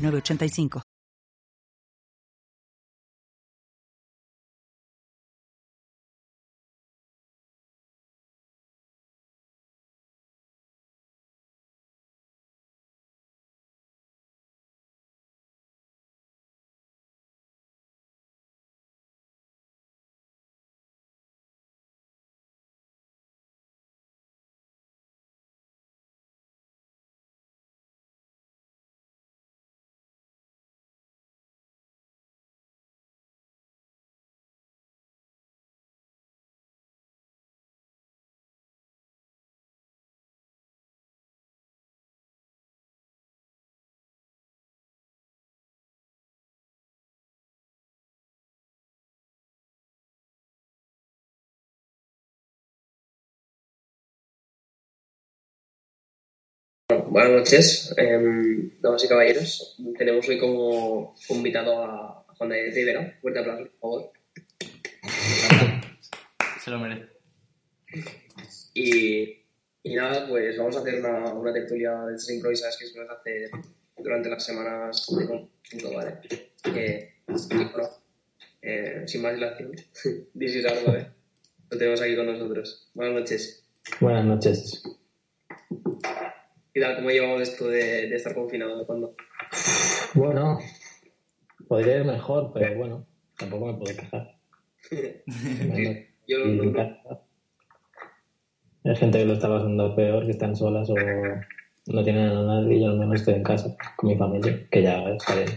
985. Buenas noches, eh, damas y caballeros. Tenemos hoy como invitado a Juan de Rivera. Fuerte aplauso, por favor. Se lo merece. Y, y nada, pues vamos a hacer una, una tertulia de estas improvisadas que se nos hace durante las semanas de conjunto, ¿vale? Que, y bueno, eh, sin más dilación, this is algo, ¿eh? Lo tenemos aquí con nosotros. Buenas noches. Buenas noches. ¿Qué tal? ¿Cómo llevamos esto de, de estar confinado? ¿De cuándo? Bueno, podría ir mejor, pero bueno, tampoco me puedo quejar. Sí, yo lo- casa. Hay gente que lo está pasando peor, que están solas o no tienen a nadie y yo al menos estoy en casa con mi familia, que ya está bien.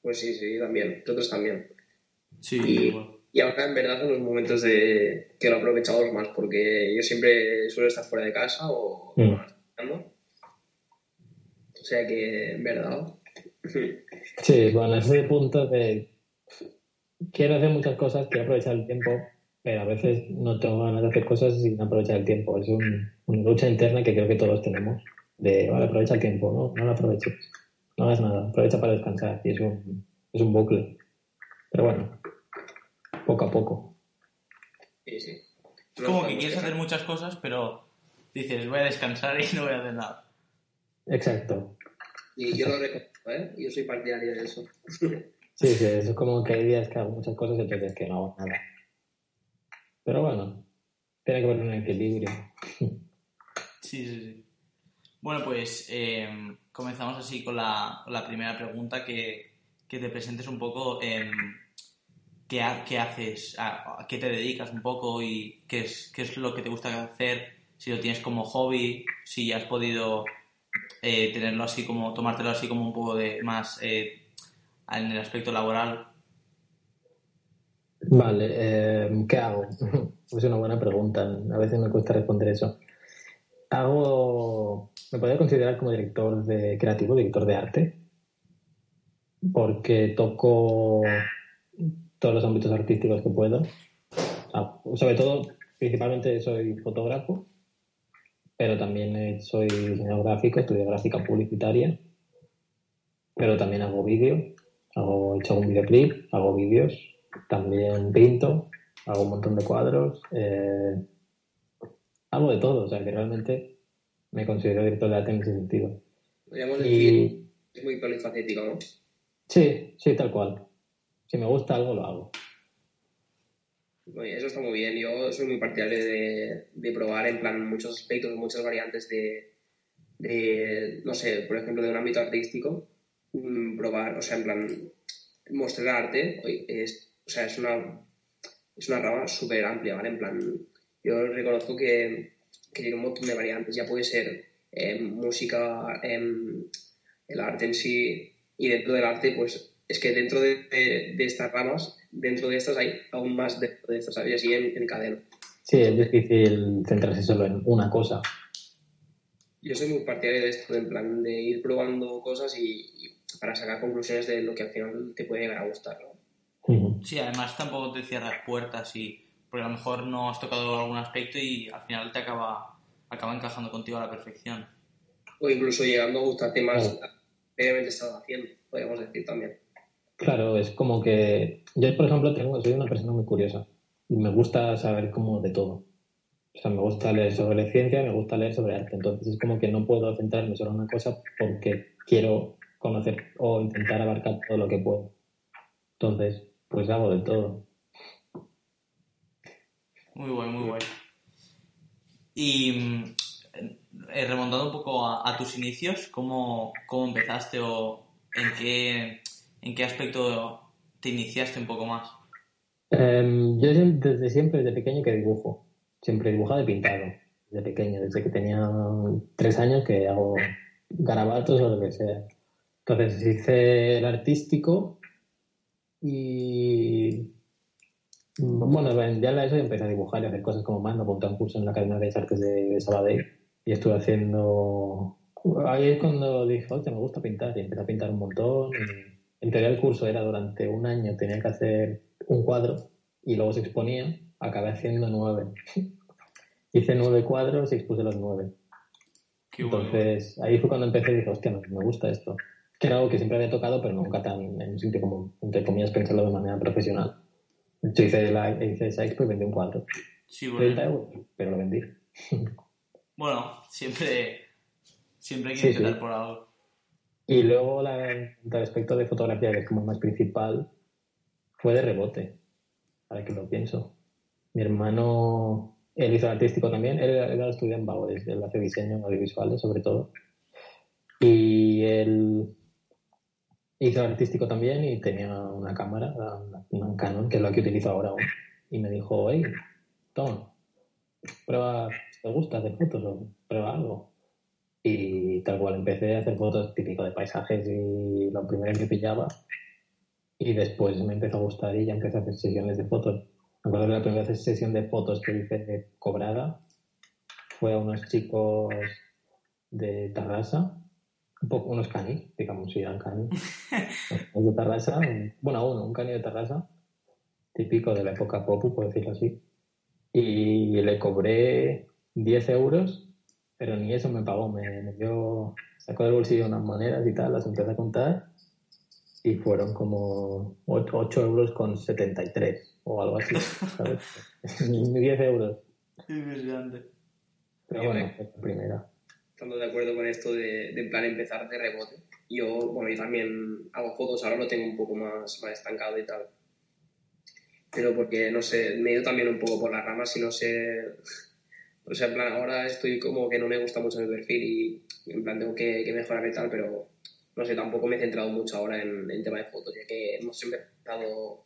Pues sí, sí, también. Nosotros también. Sí, Y, bueno. Y ahora en verdad son los momentos de que lo aprovechamos más, porque yo siempre suelo estar fuera de casa o Mm. trabajando. O sea que en verdad. Sí, bueno, ese punto de quiero hacer muchas cosas, quiero aprovechar el tiempo, pero a veces no tengo ganas de hacer cosas sin aprovechar el tiempo. Es un- una lucha interna que creo que todos tenemos. De, vale, aprovecha el tiempo, no, no lo aproveches. No hagas nada, aprovecha para descansar. Y es un, es un bucle. Pero bueno, poco a poco. Sí, sí. Es como que quieres hacer muchas cosas, pero dices, voy a descansar y no voy a hacer nada. Exacto. Y yo lo reconozco, ¿eh? Yo soy partidario de eso. Sí, sí, es como que hay días que hago muchas cosas y otros días que no hago nada. Pero bueno, tiene que haber un equilibrio. Sí, sí, sí. Bueno, pues eh, comenzamos así con la, con la primera pregunta, que, que te presentes un poco em, qué, ha- qué haces, a, a qué te dedicas un poco y qué es, qué es lo que te gusta hacer, si lo tienes como hobby, si has podido eh, tenerlo así como, tomártelo así como un poco de más eh, en el aspecto laboral. Vale, eh, ¿qué hago? Es una buena pregunta. A veces me cuesta responder eso. Hago, me podría considerar como director de creativo, director de arte, porque toco todos los ámbitos artísticos que puedo. Ah, Sobre todo, principalmente soy fotógrafo, pero también eh, soy diseñador gráfico, estudio gráfica publicitaria, pero también hago vídeo, hago, he hecho un videoclip, hago vídeos, también pinto, hago un montón de cuadros, eh, hago de todo, o sea que realmente me considero director de arte en ese sentido. Podríamos decir Y que es muy polifacético, ¿no? sí, sí, tal cual. Si me gusta algo, lo hago. Eso está muy bien. Yo soy muy partidario de, de probar en plan muchos aspectos, muchas variantes de, no sé, por ejemplo, de un ámbito artístico, mm, probar, o sea, en plan, mostrar arte, es, o sea, es una, es una rama súper amplia, ¿vale? En plan, yo reconozco que, que tiene un montón de variantes, ya puede ser eh, música, em, el arte en sí, y dentro del arte, pues es que dentro de, de- de estas ramas, dentro de estas hay aún más dentro de estas, ¿sabes? Y así en, en cadena. Sí, es difícil centrarse solo en una cosa. Yo soy muy partidario de esto, en plan de ir probando cosas y, para sacar conclusiones de lo que al final te puede llegar a gustar, ¿no? Sí, además tampoco te cierras puertas y porque a lo mejor no has tocado algún aspecto y al final te acaba, acaba encajando contigo a la perfección. O incluso llegando a gustarte más previamente estado haciendo, podríamos decir también. Claro, es como que yo, por ejemplo, tengo, soy una persona muy curiosa y me gusta saber como de todo. O sea, me gusta leer sobre ciencia, me gusta leer sobre arte. Entonces es como que no puedo centrarme solo en una cosa porque quiero conocer o intentar abarcar todo lo que puedo. Entonces, pues hago de todo. Muy bueno, muy bueno. Y eh, remontando un poco a, tus inicios, ¿cómo, ¿cómo, empezaste o en qué, en qué aspecto te iniciaste un poco más? Em, yo desde siempre, desde pequeño que dibujo. Siempre he dibujado y pintado. Desde pequeño, desde que tenía tres años que hago garabatos o lo que sea. Entonces hice el artístico y bueno, ya la ESO empecé a dibujar y a hacer cosas como más. Me apunté a un curso en la Academia de Artes de, Sabadell y estuve haciendo... Ahí es cuando dije, oye, me gusta pintar y empecé a pintar un montón. En teoría el curso era durante un año, tenía que hacer un cuadro y luego se exponía. Acabé haciendo nueve. Hice nueve cuadros y expuse los nueve. Entonces ahí fue cuando empecé y dije, hostia, me gusta esto. Que era algo que siempre había tocado, pero nunca tan en un sitio como, entre comillas, pensarlo de manera profesional. Yo hice, la, hice esa expo y vendí un cuadro. Sí, bueno. 30 euros, pero lo vendí. bueno, siempre, siempre hay que empezar por algo. Y luego la, el aspecto de fotografía, que es como más principal, fue de rebote. Ahora que lo pienso. Mi hermano, él hizo artístico también, él, él estudiante en Bauer, él hace diseño audiovisuales sobre todo. Y él hizo artístico también y tenía una cámara, una Canon, que es la que utilizo ahora aún. Y me dijo, hey, toma, prueba, ¿te gusta hacer fotos o prueba algo? Y tal cual empecé a hacer fotos típico de paisajes y lo primero que pillaba. Y después me empezó a gustar y ya empecé a hacer sesiones de fotos. Me acuerdo que la primera sesión de fotos que hice cobrada fue a unos chicos de Tarrasa un poco, unos canis, digamos, si eran canis. de Tarrasa, bueno, uno, un cani de Tarrasa, típico de la época Popu, por decirlo así. Y le cobré 10 euros, pero ni eso me pagó, me, dio, sacó del bolsillo unas monedas y tal, las empecé a contar y fueron como 8, euros con 73 o algo así, ¿sabes? ni 10 euros. Pero bueno, la primera estando de acuerdo con esto de, de, en plan empezar de rebote. Yo, bueno, yo también hago fotos, ahora lo tengo un poco más, más estancado y tal. Pero porque, no sé, me he ido también un poco por las ramas y no sé... O sea, en plan, ahora estoy como que no me gusta mucho mi perfil y en plan tengo que, que mejorar y tal, pero no sé, tampoco me he centrado mucho ahora en el tema de fotos, ya que hemos empezado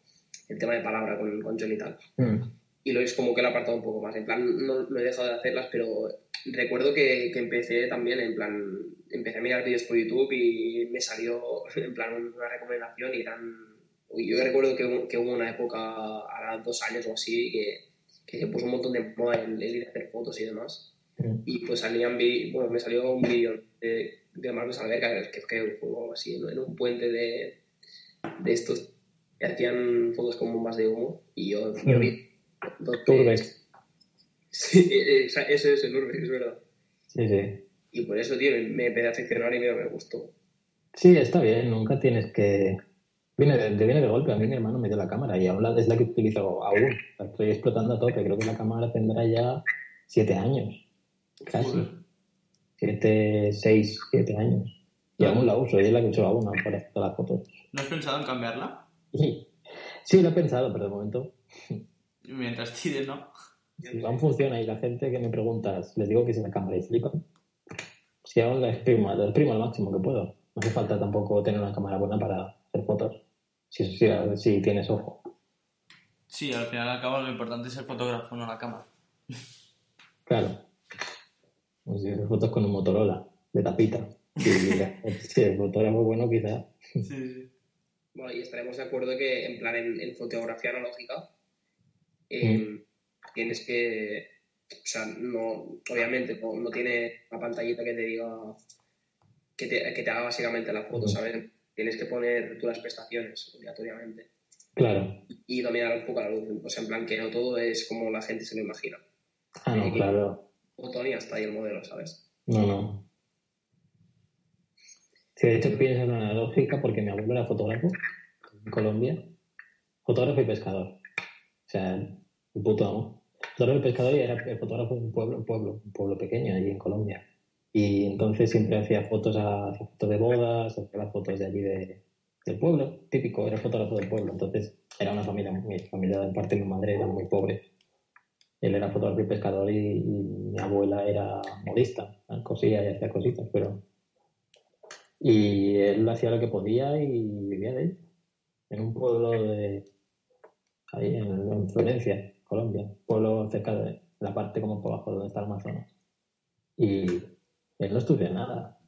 el tema de palabra con, con John y tal. Mm. Y lo es como que lo he apartado un poco más. En plan, no, no he dejado de hacerlas, pero recuerdo que, que, empecé también, en plan, empecé a mirar vídeos por YouTube y me salió, en plan, una recomendación y eran... Yo recuerdo que, que hubo una época, ahora dos años o así, que, que se puso un montón de moda el, ir a hacer fotos y demás. Y pues salían, bueno, me salió un vídeo de, de Marcos Alberca, que creo que fue algo así, en un puente de, de estos que hacían fotos con bombas de humo y yo, yo vi... Entonces, Sí, eso es el Urbex, es verdad. Sí, sí. Y por eso, tío, me empecé a aficionar y me, me gustó. Sí, está bien, nunca tienes que... Viene de, viene de golpe, a mí mi hermano me dio la cámara y aún es la que utilizo aún. La estoy explotando a tope, creo que la cámara tendrá ya siete años, casi. Siete, seis, siete años. Y aún la uso, y es la que uso aún para hacer las fotos. ¿No has pensado en cambiarla? Sí, sí lo he pensado, pero de momento... Mientras tires, ¿no? Si aún funciona y la gente que me preguntas, les digo que se la cámara y flipan. Si aún la exprimo, la exprimo al máximo que puedo. No hace falta tampoco tener una cámara buena para hacer fotos. Si, si, si tienes ojo. Sí, al final al cabo lo importante es el fotógrafo, no la cámara. Claro. Pues si haces fotos con un Motorola de tapita. Si, el fotógrafo bueno, quizá. Sí, sí. Bueno, y estaremos de acuerdo que en plan en, fotografía analógica, eh, tienes que o sea, no, obviamente no, tiene una pantallita que te diga, que te, que te haga básicamente la foto, ¿sabes? Tienes que poner tú las prestaciones, obligatoriamente. Claro. Y dominar un poco la luz. O sea, en plan, que no todo es como la gente se lo imagina. Ah, no, claro. Botón y hasta ahí el modelo, ¿sabes? No, no. Sí, de hecho pienso en una lógica porque mi abuelo era fotógrafo en Colombia. Fotógrafo y pescador. O sea, un puto amo. Fotógrafo y pescador y era fotógrafo en un pueblo, un pueblo, un pueblo pequeño allí en Colombia. Y entonces siempre hacía fotos, a, fotos de bodas, hacía las fotos de allí de, del pueblo, típico, era fotógrafo del pueblo. Entonces era una familia, mi familia de parte mi madre era muy pobre. Él era fotógrafo y pescador y, mi abuela era modista, cosía y hacía cositas, pero... Y él hacía lo que podía y vivía de él. En un pueblo de... ahí en, Florencia, Colombia, pueblo cerca de la parte como por abajo donde está el Amazonas. Y él no estudió nada,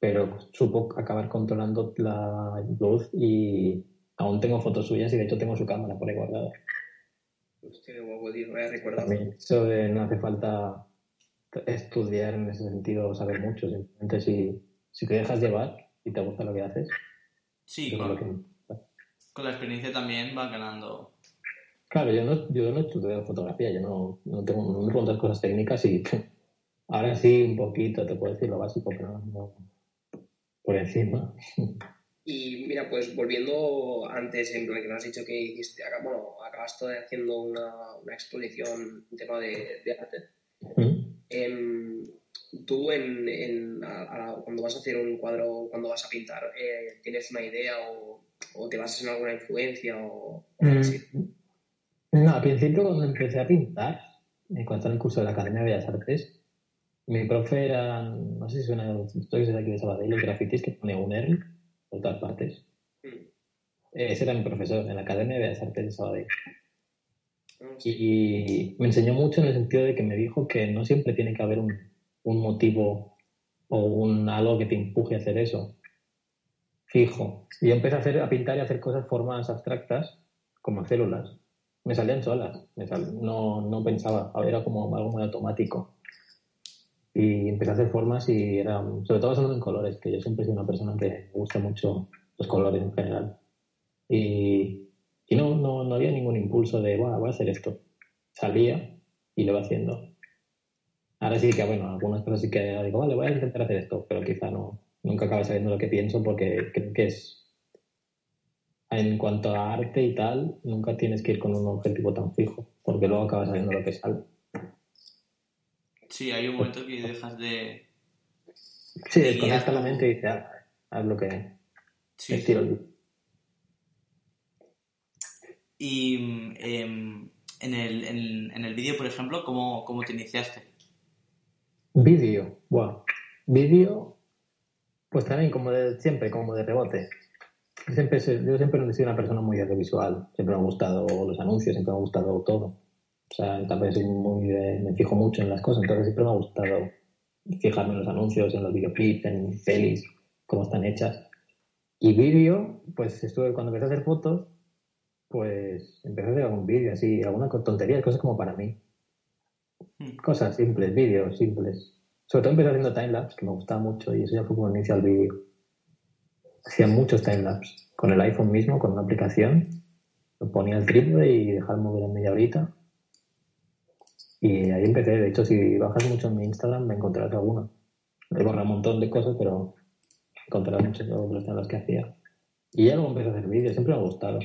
pero supo acabar controlando la luz y aún tengo fotos suyas y de hecho tengo su cámara por ahí guardada. Hostia, qué guapo, tío, me recordado. Eso de no hace falta estudiar en ese sentido, saber mucho, simplemente si, si te dejas llevar y te gusta lo que haces. Sí, con, con, la experiencia también va ganando. Claro, yo no, yo no estudio fotografía, yo no, no, tengo, no me preguntas cosas técnicas y Ahora sí, un poquito, te puedo decir lo básico, pero no, por encima. Y mira, pues volviendo antes, en plan que nos has dicho que hiciste, bueno, acabaste haciendo una, una exposición en tema de, arte. Em, tú, en, en cuando vas a hacer un cuadro, cuando vas a pintar, eh, ¿tienes una idea o, o, te basas en alguna influencia o, así? Mm, no, al principio cuando empecé a pintar, en cuanto al curso de la Academia de Bellas Artes, mi profe era, no sé si suena, estoy de aquí de Sabadell, los grafitis que pone UNERL por todas partes. Mm. Ese era mi profesor en la Academia de Bellas Artes de Sabadell. Ah, y, me enseñó mucho en el sentido de que me dijo que no siempre tiene que haber un, un motivo o un algo que te empuje a hacer eso. Fijo. Y yo empecé a, hacer, a pintar y a hacer cosas, formas abstractas, como células. Me salían solas. no, no pensaba. Era como algo muy automático y empecé a hacer formas y era, sobre todo basado en colores, que yo siempre he sido una persona que me gusta mucho los colores en general. Y, y no, no, no, había ningún impulso de, voy a hacer esto. Salía y lo iba haciendo. Ahora sí que, bueno, algunas cosas sí que digo, vale, voy a intentar hacer esto, pero quizá no, nunca acabo sabiendo lo que pienso porque creo que es, en cuanto a arte y tal, nunca tienes que ir con un objetivo tan fijo, porque luego acabas sabiendo lo que sale. Sí, hay un momento que dejas de. Sí, desconecta la mente y dices, ah, haz lo que. Sí. Estilo. Y em, en el, en, el vídeo, por ejemplo, ¿cómo, ¿cómo, te iniciaste? Vídeo, bueno, vídeo, pues también como de siempre, como de rebote. Siempre, yo siempre he sido una persona muy audiovisual, siempre me han gustado los anuncios, siempre me ha gustado todo. O sea, también soy muy me fijo mucho en las cosas, entonces siempre me ha gustado fijarme en los anuncios, en los videoclips, en pelis, cómo están hechas. Y vídeo, pues estuve, cuando empecé a hacer fotos, pues empecé a hacer algún vídeo así, alguna tontería, cosas como para mí. Hmm. Cosas simples, vídeos simples. Sobre todo empecé haciendo timelapse, que me gustaba mucho, y eso ya fue como inicio al vídeo. Hacía muchos timelapse, con el iPhone mismo, con una aplicación. Lo ponía el trípode y dejar mover en media horita y ahí empecé. De hecho, si bajas mucho en mi Instagram, me encontrarás alguna. He borrado un montón de cosas, pero encontrarás muchas de las que hacía. Y ya luego empecé a hacer vídeos, siempre me ha gustado.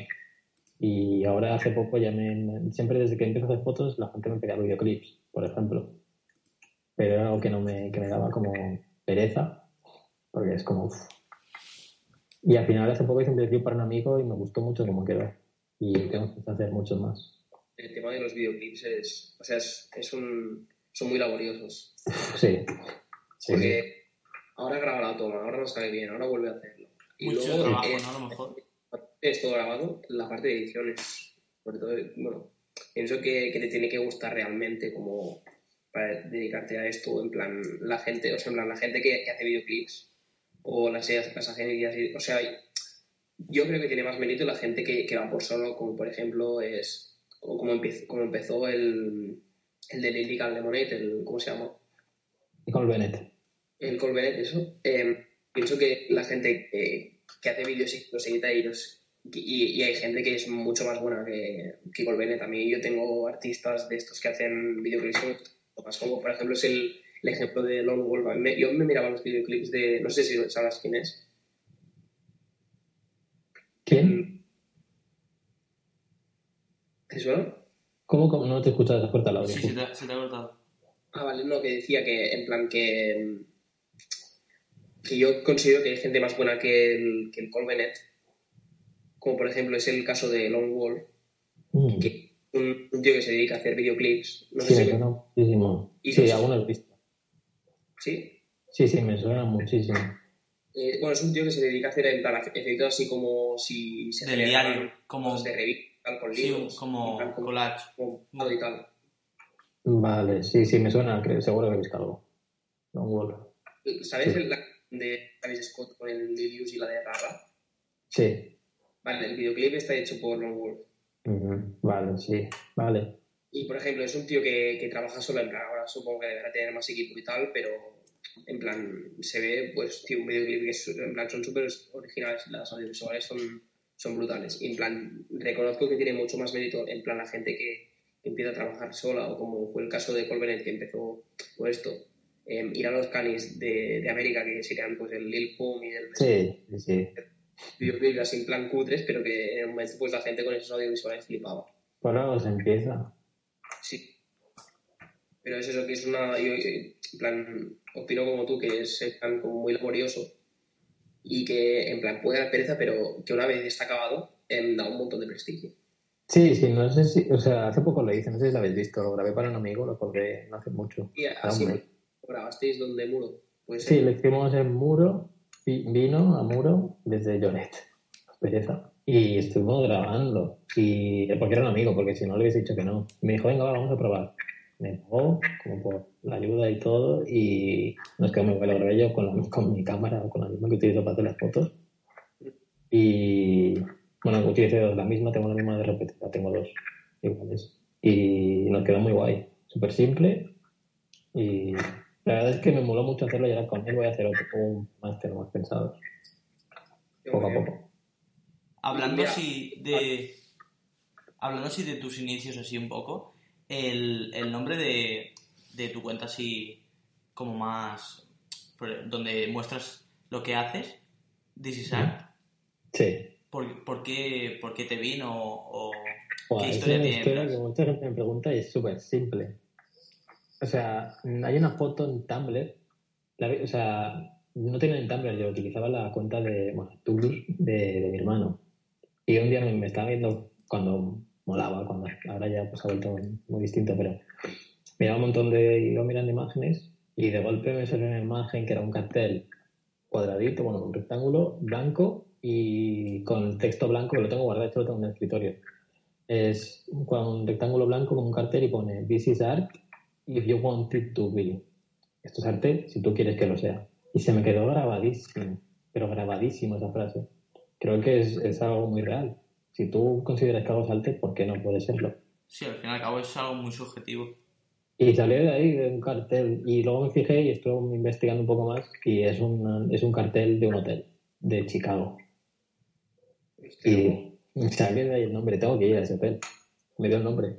Y ahora hace poco ya me, Siempre desde que empecé a hacer fotos, la gente me pedía videoclips, por ejemplo. Pero era algo que, no me, que me daba como pereza, porque es como... Y al final hace poco hice un videoclip para un amigo y me gustó mucho cómo quedó. Y tengo que hacer muchos más el tema de los videoclips es, o sea, es, un, son muy laboriosos. Sí. Porque ahora graba la toma, ahora no sale bien, ahora vuelve a hacerlo. Y Mucho luego, trabajo, ¿no? A lo mejor. Es todo grabado, la parte de edición es, sobre todo, bueno, pienso que, que te tiene que gustar realmente como para dedicarte a esto, en plan, la gente, o sea, en plan, la gente que, hace videoclips o las, las agencias, o sea, yo creo que tiene más mérito la gente que, que va por solo, como por ejemplo es como, empezó, como empezó el, el de Lyrical Lemonade, el, ¿cómo se llama? El Bennett. El Colbert, eso. Eh, pienso que la gente que, que hace vídeos y los edita y, los, y, y hay gente que es mucho más buena que, que Colbert. También yo tengo artistas de estos que hacen videoclips más como por ejemplo es el, el ejemplo de Lone Wolf. Yo me miraba los videoclips de, no sé si sabes quién es, ¿Quién? ¿Cómo, cómo no te escuchas? Te corta el audio. Sí, se te, ha- se te ha cortado. Ah, vale, no, que decía que en plan que, que yo considero que hay gente más buena que el, que el Colbenet, como por ejemplo es el caso de Lone Wolf, Mm. que un, un tío que se dedica a hacer videoclips, no Sí, sé me si suena muchísimo. Y Sí, algunos he visto. sí, Sí, sí, me suena muchísimo. Eh, bueno, es un tío que se dedica a hacer en plan, efectos así como si se Del diario, como, de revista, tal, con sí, libros, como plan, como, collage. y tal. Vale, sí, sí, me suena, creo, seguro que he visto algo. Don Wolf. ¿Sabes Sí. el la de Travis Scott con el Lilius y la de Rara? Sí. Vale, el videoclip está hecho por Lone Wolf. Vale, sí. Vale. Y por ejemplo, es un tío que, que trabaja solo en plan, ahora supongo que deberá tener más equipo y tal, pero en plan, se ve, pues, tío, un videoclip que es- en plan son súper originales, las audiovisuales son, son brutales. Y en plan, reconozco que tiene mucho más mérito, en plan, la gente que, empieza a trabajar sola, o como fue el caso de Colbenet, que empezó por esto, em, ir a los canis de, de América, que serían pues el Lil Pump y el Sí, sí, sí. videoclip así en plan cutres, pero que en el momento pues la gente con esos audiovisuales flipaba. Por algo se empieza. Sí. Pero es eso que es una. Yo, eh, en plan, opino como tú, que es en plan como muy laborioso y que en plan puede dar pereza, pero que una vez está acabado, em, da un montón de prestigio. Sí, sí, no sé si, o sea, hace poco lo hice, no sé si lo habéis visto, lo grabé para un amigo, lo colgué no hace mucho. Y así lo grabasteis donde muro. Pues Sí, lo hicimos en Muro, vi- vino a Muro desde Lloret, pereza. Y estuvimos grabando, y porque era un amigo, porque si no le hubiese dicho que no. Me dijo, venga, va, vamos a probar. Me pagó, como por la ayuda y todo, y nos quedó muy bueno. Lo grabé yo con, la- con mi cámara, con la misma que utilizo para hacer las fotos. Y bueno, utilicé dos, la misma, tengo la misma de repetida, tengo dos iguales. Y nos quedó muy guay, súper simple. Y la verdad es que me moló mucho hacerlo y ahora con él voy a hacer otro, un máster más pensado, poco a poco. Hablando así de. Hablando así de tus inicios, así un poco, el, el nombre de, de tu cuenta, así como más. donde muestras lo que haces, This is Art, Sí. ¿por, por qué, por qué te vino? O, ¿Qué es historia una tiene historia detrás? que mucha gente me pregunta y es súper simple. O sea, hay una foto en Tumblr. la o sea, no tenía en Tumblr, yo utilizaba la cuenta de bueno, Toulouse de, de mi hermano. Y un día me, me estaba viendo cuando molaba, cuando ahora ya pues ha vuelto muy distinto, pero miraba un montón de. iba mirando imágenes y de golpe me salió una imagen que era un cartel cuadradito, bueno, un rectángulo blanco y con texto blanco que lo tengo guardado, esto lo tengo en el escritorio es un rectángulo blanco con un cartel y pone This is art if you want it to be. Esto es arte si tú quieres que lo sea. Y se me quedó grabadísimo, pero grabadísimo esa frase. Creo que es, es algo muy real. Si tú consideras que algo es arte, ¿por qué no puede serlo? Sí, al fin y al cabo es algo muy subjetivo. Y salió de ahí, de un cartel. Y luego me fijé y estuve investigando un poco más. Y es, una- es un cartel de un hotel de Chicago. Y salió de ahí el nombre. Tengo que ir a ese hotel. Me dio el nombre.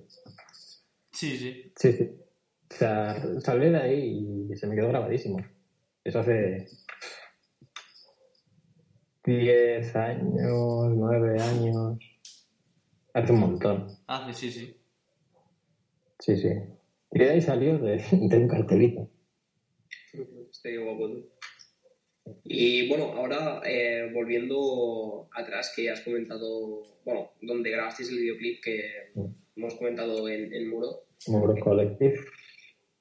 Sí, sí. Sí, sí. O sea, salí de ahí y se me quedó grabadísimo. Eso hace 10 años, 9 años. Hace un montón. Hace, sí, sí. Sí, sí. Y de ahí salió de, de un cartelito. Estoy guapo tú. Y bueno, ahora eh, volviendo atrás, que has comentado, bueno, donde grabasteis el videoclip que hemos comentado en, en Muro. Muro Collective.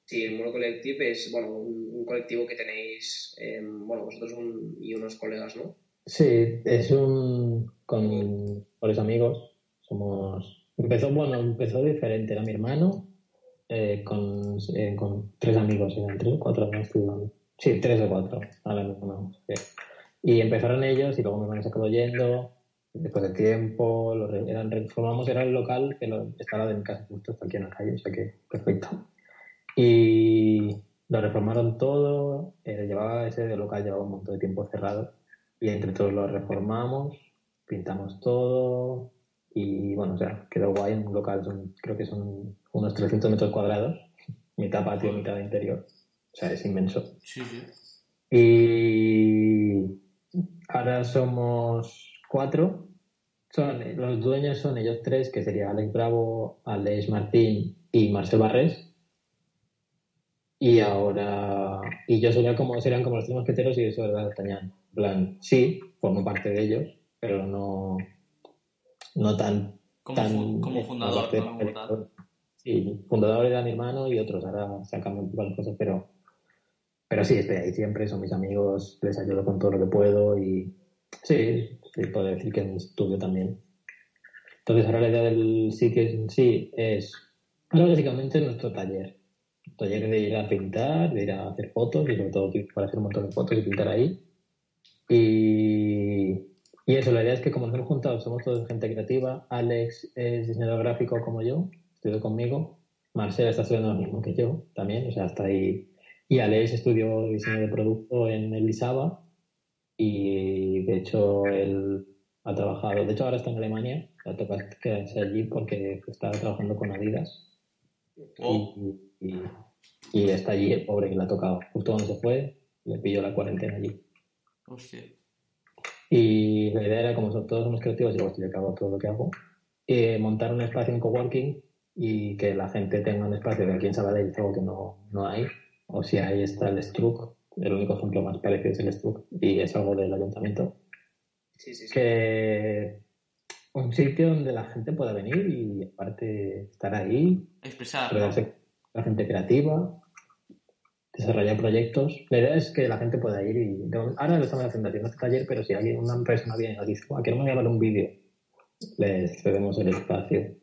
Sí, el Muro Collective es, bueno, un, un colectivo que tenéis, eh, bueno, vosotros un- y unos colegas, ¿no? Sí, es un. con varios amigos. Somos. Empezó, bueno, empezó diferente. Era mi hermano eh, con, eh, con tres amigos, eran tres o cuatro, no. Sí, tres o cuatro, ahora mismo no sé. Y empezaron ellos y luego mi hermano se acabó yendo. Después de tiempo, lo re- eran, reformamos, era el local que lo, estaba mi casa justo aquí en la calle, o sea que perfecto. Y lo reformaron todo, eh, llevaba ese local llevaba un montón de tiempo cerrado y entre todos lo reformamos, pintamos todo y bueno, o sea, quedó guay un local, son, creo que son unos 300 metros cuadrados, mitad patio, mitad interior, o sea, es inmenso. Sí, sí. Y ahora somos cuatro. Son, los dueños son ellos tres, que sería Alex Bravo, Alex Martín y Marcel Barres. Y ahora, y yo sería como, serían como los tres mosqueteros y eso es D'Artagnan. En plan, sí, formo parte de ellos, pero no, no tan. Como, tan como fundador, de-. Sí, fundador era mi hermano y otros, ahora se han cambiado un poco las cosas, pero, pero sí, estoy ahí siempre, son mis amigos, les ayudo con todo lo que puedo y sí, sí puedo decir que en estudio también. Entonces ahora la idea del sitio en sí es, ahora básicamente nuestro taller. Taller de ir a pintar, de ir a hacer fotos y sobre todo para hacer un montón de fotos y pintar ahí. Y, y eso, la idea es que como nos hemos juntado, somos todos gente creativa. Alex es diseñador gráfico como yo, estudió conmigo. Marcela está estudiando lo mismo que yo también, o sea, está ahí. Y Alex estudió diseño de producto en el ISABA y de hecho él ha trabajado, de hecho ahora está en Alemania, le toca quedarse allí porque está trabajando con Adidas Oh, y, y- y está allí el pobre que le ha tocado. Justo cuando se fue, le pilló la cuarentena allí. hostia. Y la idea era, como todos somos creativos, y luego estoy a cabo todo lo que hago, eh, montar un espacio en coworking y que la gente tenga un espacio que aquí en Sabadell algo que no, no hay. O si hay está el Struck, el único ejemplo más parecido es el Struck y es algo del ayuntamiento. Sí, sí, sí. Que un sitio donde la gente pueda venir y aparte estar ahí, Expresar, la gente creativa, desarrollar proyectos. La idea es que la gente pueda ir y ahora lo estamos haciendo haciendo este taller, pero si alguien, una persona viene y nos dice, "Buah, queremos grabar un vídeo, les cedemos el espacio.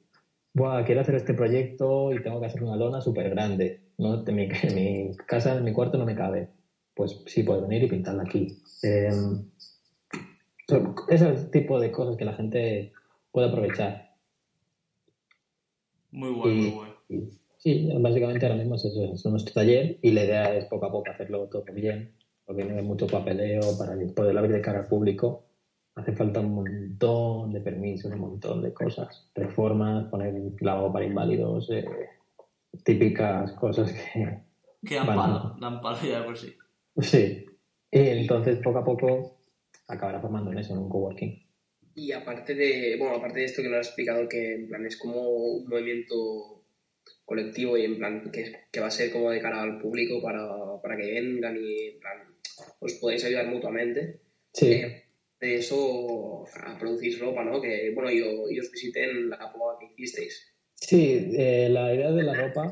Buah, quiero hacer este proyecto y tengo que hacer una lona súper grande. No, en mi, en mi casa, en mi cuarto no me cabe. Pues sí, puedes venir y pintarla aquí. Eh, son ese tipo de cosas que la gente puede aprovechar. Muy bueno, muy bueno. Y- sí, básicamente ahora mismo es eso, es nuestro taller y la idea es poco a poco hacerlo todo bien, porque no hay mucho papeleo para poder abrir de cara al público. Hace falta un montón de permisos, un montón de cosas, reformas, poner lavabo para inválidos, eh, típicas cosas que... Que dan palo, dan palo ya por sí. Sí, y entonces poco a poco acabará formando en eso, en un coworking. Y aparte de, bueno, aparte de esto que nos has explicado, que en plan es como un movimiento colectivo y en plan que, que va a ser como de cara al público para, para que vengan y en plan os podéis ayudar mutuamente. Sí, Eh, de eso a producir ropa, ¿no? Que bueno, yo, yo os visité en la boda que hicisteis. Sí, eh, la idea de la ropa,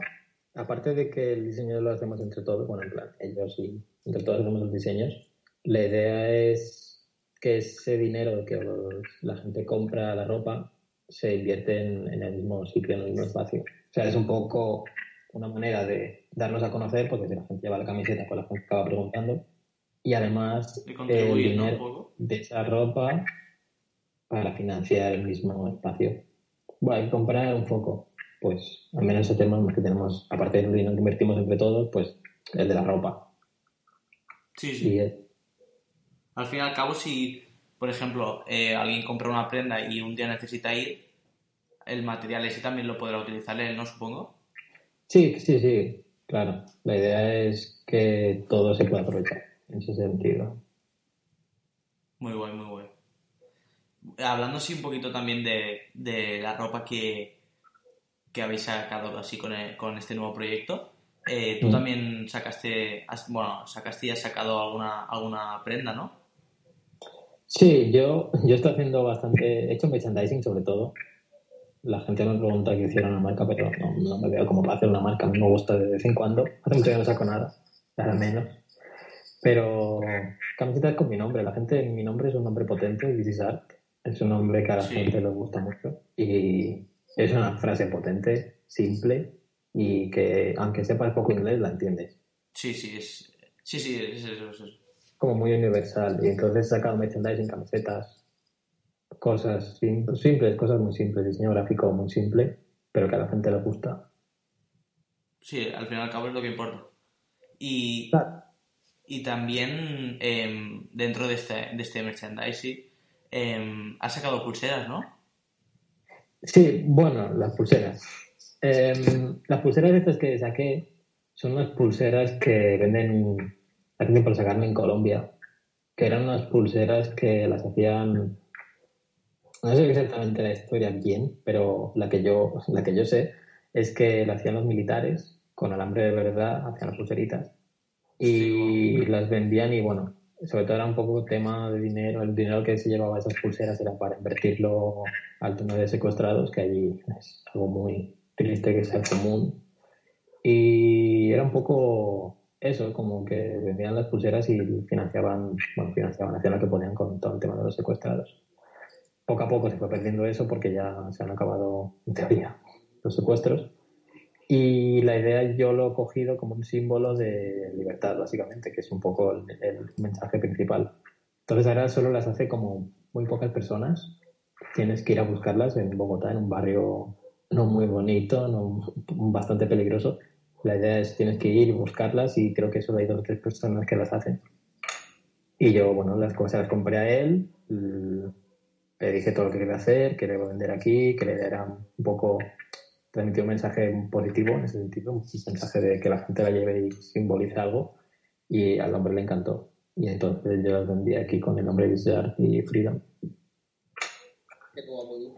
aparte de que el diseño lo hacemos entre todos, bueno, en plan, ellos y entre todos hacemos los diseños, la idea es que ese dinero que la gente compra la ropa se invierte en, en el mismo sitio, en el mismo espacio. O sea, es un poco una manera de darnos a conocer, porque si la gente lleva la camiseta, pues la gente acaba preguntando. Y además, el ¿no? Dinero poco. de esa ropa para financiar el mismo espacio. Bueno, y comprar un foco. Pues al menos ese tema que tenemos, aparte del dinero que invertimos entre todos, pues el de la ropa. Sí, sí. Al fin y al cabo, si, por ejemplo, eh, alguien compra una prenda y un día necesita ir, el material ese también lo podrá utilizar él, ¿no? Supongo. sí, sí, sí, claro. La idea es que todo se pueda aprovechar en ese sentido. Muy guay, muy guay. Hablando así un poquito también de, de la ropa que, que habéis sacado así con, el- con este nuevo proyecto, eh, tú Mm. también sacaste, has- bueno, sacaste y has sacado alguna, alguna prenda, ¿no? Sí, yo, yo estoy haciendo bastante, he hecho merchandising sobre todo. La gente me pregunta que hiciera una marca, pero no, no me veo como para hacer una marca. A mí me gusta de vez en cuando. Hace mucho que no saco nada, ahora menos. Pero camisetas con mi nombre. La gente, mi nombre es un nombre potente, This is Art. Es un nombre que a la Sí. gente le gusta mucho. Y es una frase potente, simple y que, aunque sepas poco inglés, la entiendes. Sí, sí, es, sí, sí, es eso, es eso. como muy universal. Y entonces he sacado merchandising, camisetas, cosas sim- simples, cosas muy simples, diseño gráfico muy simple, pero que a la gente le gusta. Sí, al fin y al cabo es lo que importa. Y, Claro. y también em, dentro de este, de este merchandising em, has sacado pulseras, ¿no? Sí, bueno, las pulseras. Em, las pulseras estas que saqué son unas pulseras que venden, las sacaron en Colombia, que eran unas pulseras que las hacían, no sé exactamente la historia bien, pero la que yo, la que yo sé es que la hacían los militares con alambre de verdad, hacían las pulseritas y las vendían y bueno, sobre todo era un poco tema de dinero, el dinero que se llevaba a esas pulseras era para invertirlo al tema de secuestrados, que allí es algo muy triste que sea común. Y era un poco eso, como que vendían las pulseras y financiaban, bueno, financiaban, hacían lo que ponían con todo el tema de los secuestrados. Poco a poco se fue perdiendo eso porque ya se han acabado, en teoría, los secuestros. Y la idea yo lo he cogido como un símbolo de libertad, básicamente, que es un poco el, mensaje principal. Entonces ahora solo las hace como muy pocas personas. Tienes que ir a buscarlas en Bogotá, en un barrio no muy bonito, no, bastante peligroso. La idea es tienes que ir y buscarlas y creo que solo hay dos o tres personas que las hacen. Y yo, bueno, las cosas las compré a él, le dije todo lo que quería hacer, que le iba a vender aquí, que le era un poco transmitió un mensaje positivo en ese sentido, un mensaje de que la gente la lleve y simbolice algo, y al hombre le encantó. Y entonces yo las vendí aquí con el nombre Bizarre y Freedom.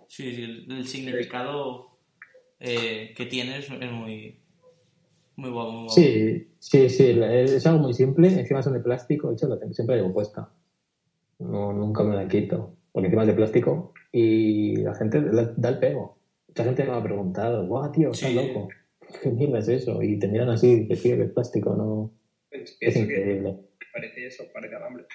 Sí, sí, el, el significado eh, que tienes es muy, muy guapo. Muy guapo. Sí, sí, sí, es, es algo muy simple, encima son de plástico, de hecho la tengo, siempre la llevo puesta. No, nunca me la quito, porque encima es de plástico y la gente da el pego. Mucha gente me ha preguntado, guau, tío, estás Sí. loco. ¿Qué mierda es eso? Y te miran así, que tío, que es plástico, no... Es, Es pienso que increíble. parece eso, para calambre.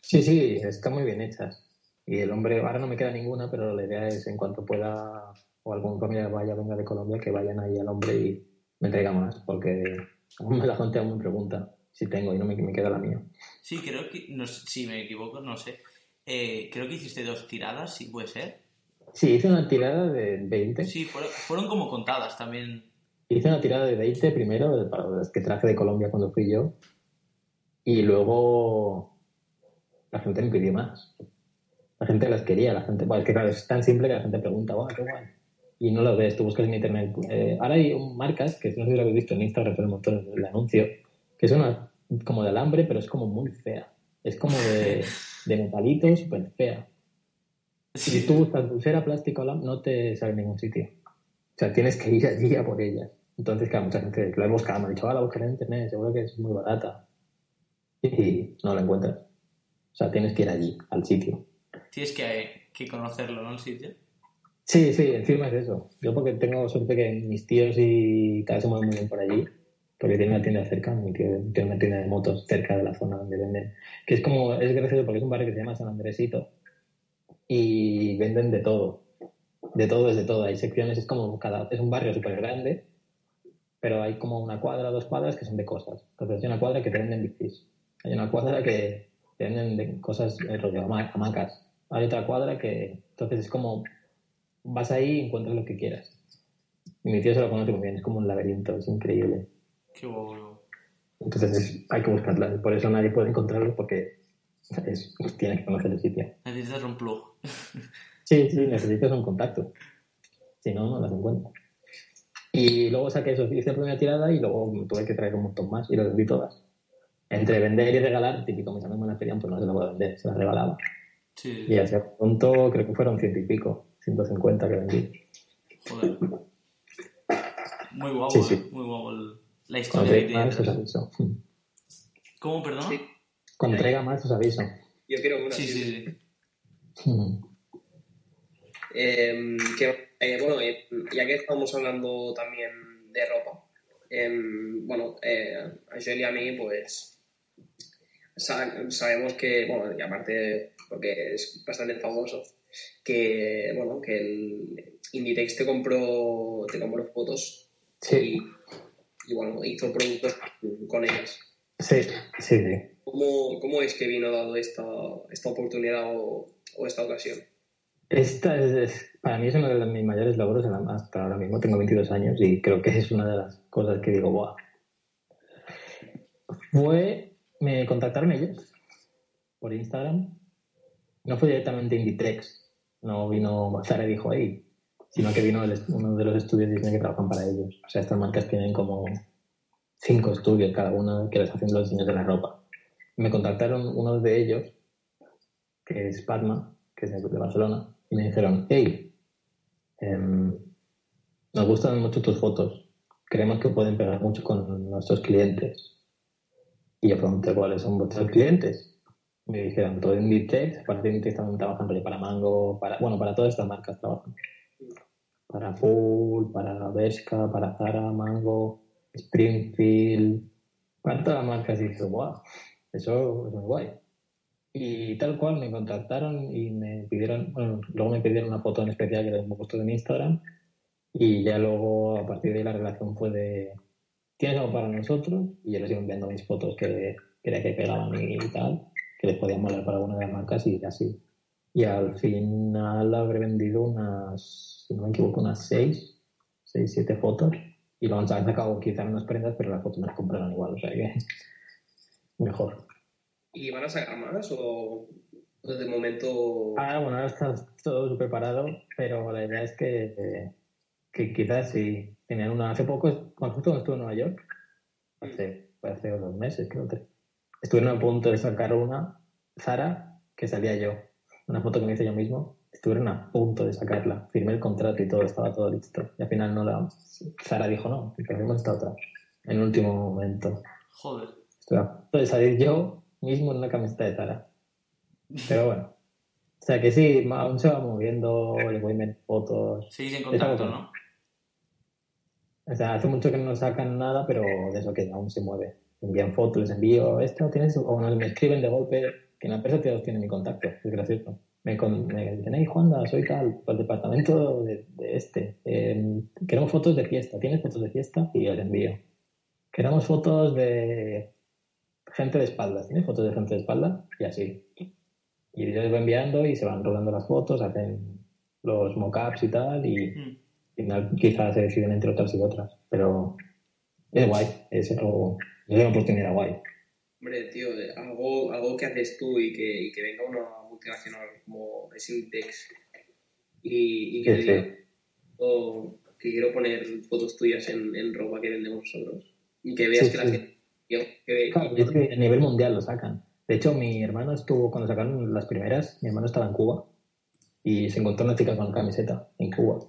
Sí, sí, están muy bien hechas. Y el hombre, ahora no me queda ninguna, pero la idea es en cuanto pueda o algún familiar vaya, venga de Colombia, que vayan ahí al hombre y me traiga más, porque aún la gente aún me pregunta si tengo y no me, me queda la mía. Sí, creo que, no si me equivoco, no sé. Eh, creo que hiciste dos tiradas, sí puede ser. Sí, hice una tirada de 20. Sí, fueron, fueron como contadas también. Hice una tirada de 20 primero, para las que traje de Colombia cuando fui yo. Y luego la gente me pidió más. La gente las quería, la gente, bueno, es que claro, es tan simple que la gente pregunta, guau, qué guay. Y no lo ves, tú buscas en internet. Eh, ahora hay un- marcas, que no sé si lo habéis visto en Instagram, pero el anuncio, que es una como de alambre, pero es como muy fea. Es como de, de metalito, súper fea. Si tú buscas pulsera, plástico, alam- no te sale en ningún sitio. O sea, tienes que ir allí a por ellas. Entonces, claro, mucha gente la he buscado, me ha dicho, ah, la buscaré en internet, seguro que es muy barata. Y no la encuentras. O sea, tienes que ir allí, al sitio. Tienes que, que conocerlo, ¿no? El sitio. Sí, sí, encima es eso. Yo porque tengo suerte que mis tíos y tal se mueven muy bien por allí, porque tiene una tienda cerca, mi tío tiene una tienda de motos cerca de la zona donde venden, que es como, es gracioso porque es un barrio que se llama San Andresito y venden de todo, de todo es de todo, hay secciones, es como cada, es un barrio súper grande, pero hay como una cuadra, dos cuadras que son de cosas. Entonces hay una cuadra que te venden bicis, hay una cuadra que te venden de cosas, eh, rollo, hama- hamacas, hay otra cuadra que, entonces es como vas ahí y encuentras lo que quieras. Y mi tío se lo conoce muy bien, es como un laberinto, es increíble. Qué guapo. Entonces es- hay que buscarla, por eso nadie puede encontrarlo porque es, tiene que conocer el sitio. Necesitas un plug. Sí, sí, necesitas un contacto. Si no, no las encuentro. Y luego saqué eso, hice la primera tirada y luego tuve que traer un montón más y las vendí todas. Entre vender y regalar, típico, mis amigos me las pedían, pues no se las voy a vender, se las regalaba. Sí, Y así a punto, creo que fueron ciento y pico, 150 que vendí. joder. Muy guapo, Sí, sí. eh, muy guapo el- la Cuando historia que traiga más os tiene. aviso. ¿Cómo, perdón? Sí. Cuando traiga más os aviso. Yo quiero una. Sí, sí. sí, sí. Eh, que, eh, bueno, eh, ya que estamos hablando también de ropa, em, bueno, eh, a Joel y a mí, pues sa- sabemos que, bueno, y aparte, porque es bastante famoso, que, bueno, que el Inditex te compró, te compró fotos Sí, y, y, bueno, hizo productos con ellas. sí, sí, sí. ¿Cómo, cómo es que vino dado esta, esta oportunidad o, o esta ocasión? Esta es, para mí es uno de mis mayores logros hasta ahora mismo. Tengo 22 años y creo que es una de las cosas que digo, ¡buah! Fue, me contactaron ellos por Instagram. No fue directamente Inditex, no vino Zara y dijo ahí, sino que vino uno de los estudios Disney que trabajan para ellos. O sea, estas marcas tienen como cinco estudios cada uno que les hacen los diseños de la ropa. Me contactaron uno de ellos, que es Padma, que es de Barcelona, y me dijeron, hey, em, nos gustan mucho tus fotos, creemos que pueden pegar mucho con nuestros clientes. Y yo pregunté cuáles son vuestros clientes. Me dijeron, todo Inditex, para Inditex también trabajan para Mango, para, bueno, para todas estas marcas trabajan. Para Full, para Bershka, para Zara, Mango, Springfield, para todas las marcas. Y dije, wow, eso es muy guay. Y tal cual me contactaron y me pidieron, bueno, luego me pidieron una foto en especial que les hemos puesto en Instagram y ya luego a partir de ahí la relación fue de, ¿tienes algo para nosotros? Y yo les iba enviando mis fotos que quería que pegaban y tal, que les podían molar para alguna de las marcas y así. Y al final habré vendido unas, si no me equivoco, unas 6, 6, 7 fotos. Y luego han sacado quizás unas prendas, pero las fotos me las compraron igual, o sea que mejor. ¿Y van a sacar más o desde momento...? Ah, bueno, ahora está todo preparado, pero la idea es que, que quizás si tenían una... Hace poco, cuando justo estuve en Nueva York, hace, hace dos meses creo que estuvieron a punto de sacar una, Zara, que salía yo, una foto que me hice yo mismo, estuvieron a punto de sacarla, firmé el contrato y todo, estaba todo listo. Y al final no la... Zara dijo no, hacemos esta otra, en último momento. Joder. Estoy a punto de salir yo mismo en una camiseta de Zara. Pero bueno. O sea que sí, aún se va moviendo, le voy a fotos. Seguís en contacto, ¿no? O sea, hace mucho que no sacan nada, pero de eso que aún se mueve. Envían fotos, les envío esto, tienes, o no, me escriben de golpe, que en la empresa tienen mi contacto, es gracioso. Me, me dicen, hey Juanda, soy tal, del departamento de, este. Em, queremos fotos de fiesta, ¿tienes fotos de fiesta? Y yo les envío. Queremos fotos de gente de espaldas, ¿tienes fotos de gente de espalda? Y así. Y yo les voy enviando y se van rodando las fotos, hacen los mockups y tal, y mm. al final quizás se deciden entre otras y otras. Pero es guay, es, algo, es una oportunidad guay. Hombre, tío, algo, algo que haces tú y que, y que venga una multinacional como Sintex y, y que diga, o que quiero poner fotos tuyas en, en ropa que vendemos nosotros y que veas que la gente a nivel mundial lo sacan. De hecho, mi hermano estuvo, cuando sacaron las primeras, mi hermano estaba en Cuba y se encontró una chica con camiseta en Cuba.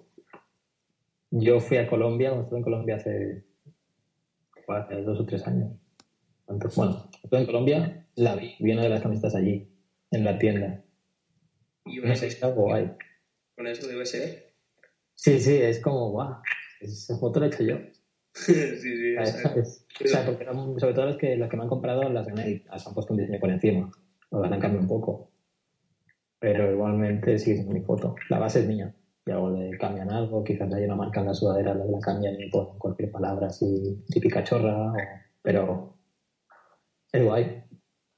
Yo fui a Colombia, cuando estuve en Colombia hace, dos o tres años. bueno, estuve en Colombia, la vi, vi una de las camisetas allí, en la tienda. ¿Y no sé, está guay. ¿Con eso debe ser? Sí, sí, es como, guau, esa foto la he hecho yo. sí, sí, O sea, porque sobre todo las que, las que me han comprado las han, las han puesto un diseño por encima. O las han cambiado un poco. Pero igualmente sí es mi foto. La base es mía. Y algo le cambian algo, quizás hay una marca en la sudadera, la, cambian y ponen cualquier palabra así, típica chorra, pero es guay.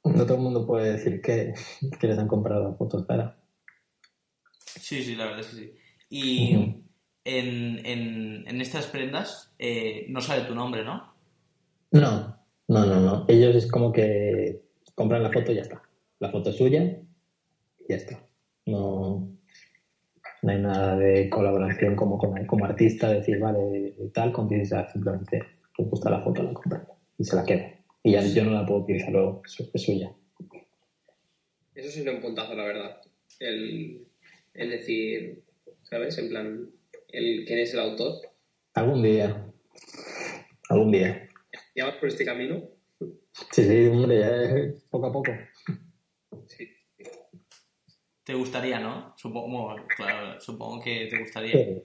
No todo el mundo puede decir que, que les han comprado fotos cara. Sí, sí, la verdad es que sí. Y en, en, en estas prendas eh, no sale tu nombre, ¿no? No, no, no, no. Ellos es como que compran la foto y ya está. La foto es suya y ya está. No, no hay nada de colaboración como, como, artista, decir, vale, tal, con simplemente que gusta la foto, la compra y se la queda. Y ya yo no la puedo utilizar luego, es suya. Eso sí es un puntazo, la verdad. El, el decir, ¿sabes? En plan, el, quién es el autor. Algún día. Algún día. ¿Ya vas por este camino? Sí, sí, hombre, ya poco a poco. Sí. ¿Te gustaría, no? Supongo, claro, supongo que te gustaría.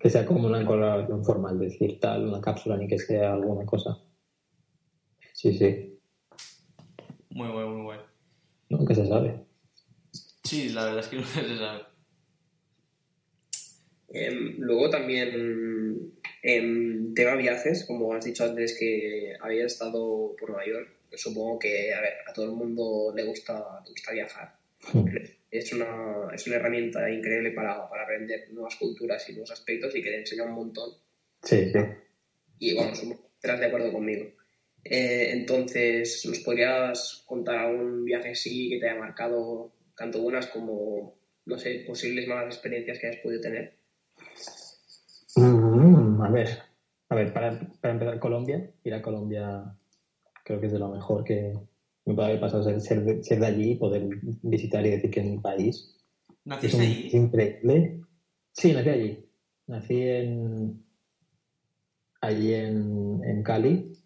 Que sea como una colaboración formal, decir tal, una cápsula, ni que sea alguna cosa. Sí, sí. Muy bueno, muy bueno. Nunca se sabe. Sí, la verdad es que nunca se sabe. Em, luego también en tema viajes, como has dicho antes que había estado por Nueva York, supongo que a, ver, a todo el mundo le gusta, le gusta viajar. Hmm. Es una, es una herramienta increíble para, para aprender nuevas culturas y nuevos aspectos y que te enseña un montón. Sí, sí. Y bueno, estarás de acuerdo conmigo. Eh, entonces, ¿nos podrías contar algún viaje así que te haya marcado tanto buenas como, no sé, posibles malas experiencias que hayas podido tener? Mm, a ver, a ver, para, para empezar, Colombia, ir a Colombia creo que es de lo mejor que me puede haber pasado ser, ser, de, ser de allí, poder visitar y decir que es mi país. Es, ¿Naciste un- allí? es increíble. Sí, nací allí. Nací en allí en, en Cali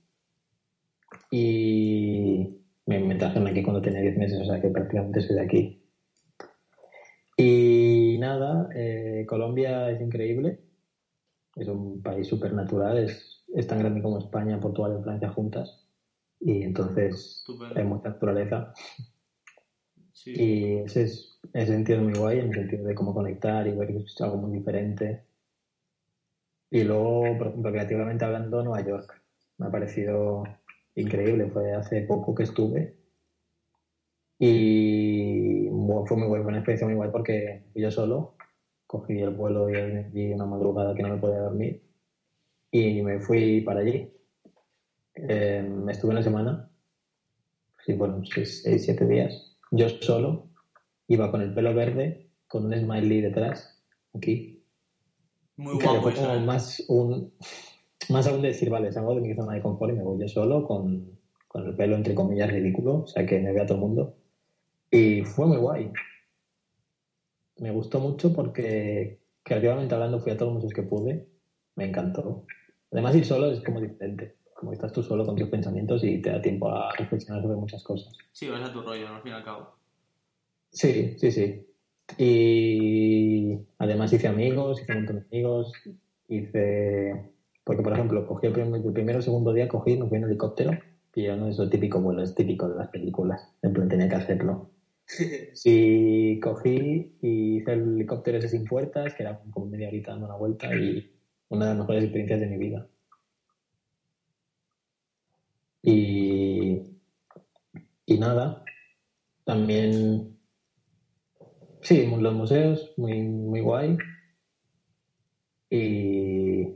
y me, me trajeron aquí cuando tenía 10 meses, o sea que prácticamente soy de aquí. Y nada, eh, Colombia es increíble. Es un país súper natural, es, es tan grande como España, Portugal y Francia juntas. Y entonces Estupendo. hay mucha naturaleza. Sí. Y ese, es, ese sentido es muy guay, en el sentido de cómo conectar y ver que es algo muy diferente. Y luego, por ejemplo, creativamente hablando, Nueva York. Me ha parecido increíble. Fue hace poco que estuve. Y bueno, fue muy una experiencia muy guay porque fui yo solo. Cogí el vuelo y, y una madrugada que no me podía dormir. Y me fui para allí. Eh, estuve una semana. Sí, bueno, seis, seis, siete días yo solo, iba con el pelo verde, con un smiley detrás, aquí. Muy guapo fue como más, un, más aún de decir, vale, salgo de mi zona de confort y me voy yo solo, con, con el pelo entre comillas ridículo, o sea que me vea todo el mundo. Y fue muy guay. Me gustó mucho porque creativamente hablando fui a todos los museos que pude, me encantó. Además ir solo es como diferente, como que estás tú solo con tus pensamientos y te da tiempo a reflexionar sobre muchas cosas. Sí, vas a tu rollo, ¿no? al fin y al cabo. Sí, sí, sí. Y además hice amigos, hice un montón de amigos, hice... Porque, por ejemplo, cogí el, prim- el primero o segundo día, cogí, me fui en helicóptero, y yo no es lo típico vuelo, es típico de las películas, en plan tenía que hacerlo. Y cogí y hice el helicóptero ese sin puertas, que era como media horita dando una vuelta, y una de las mejores experiencias de mi vida. Y, y nada, también, sí, los museos, muy, muy guay. Y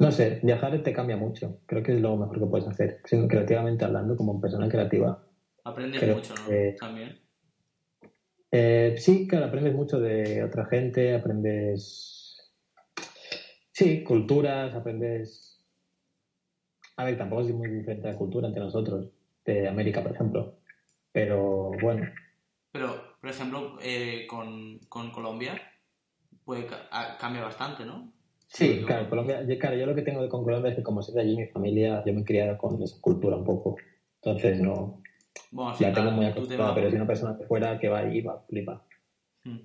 no sé, viajar te cambia mucho. Creo que es lo mejor que puedes hacer. Creativamente hablando, como persona creativa. Aprendes Creo mucho, ¿no? que- También. Eh, sí, claro, aprendes mucho de otra gente, aprendes. Sí, culturas, aprendes. A ver, tampoco es muy diferente la cultura entre nosotros, de América, por ejemplo. Pero bueno, Pero, por ejemplo, eh, con, con Colombia, puede ca- a- cambia bastante, ¿no? Sí, Yo- claro, Colombia, yo, claro, yo lo que tengo de con Colombia es que como soy de allí, mi familia, yo me he criado con esa cultura un poco. Entonces no, Bueno, sí, la tengo muy acostumbrada, pero si una persona de fuera que va allí va a flipar. Mm.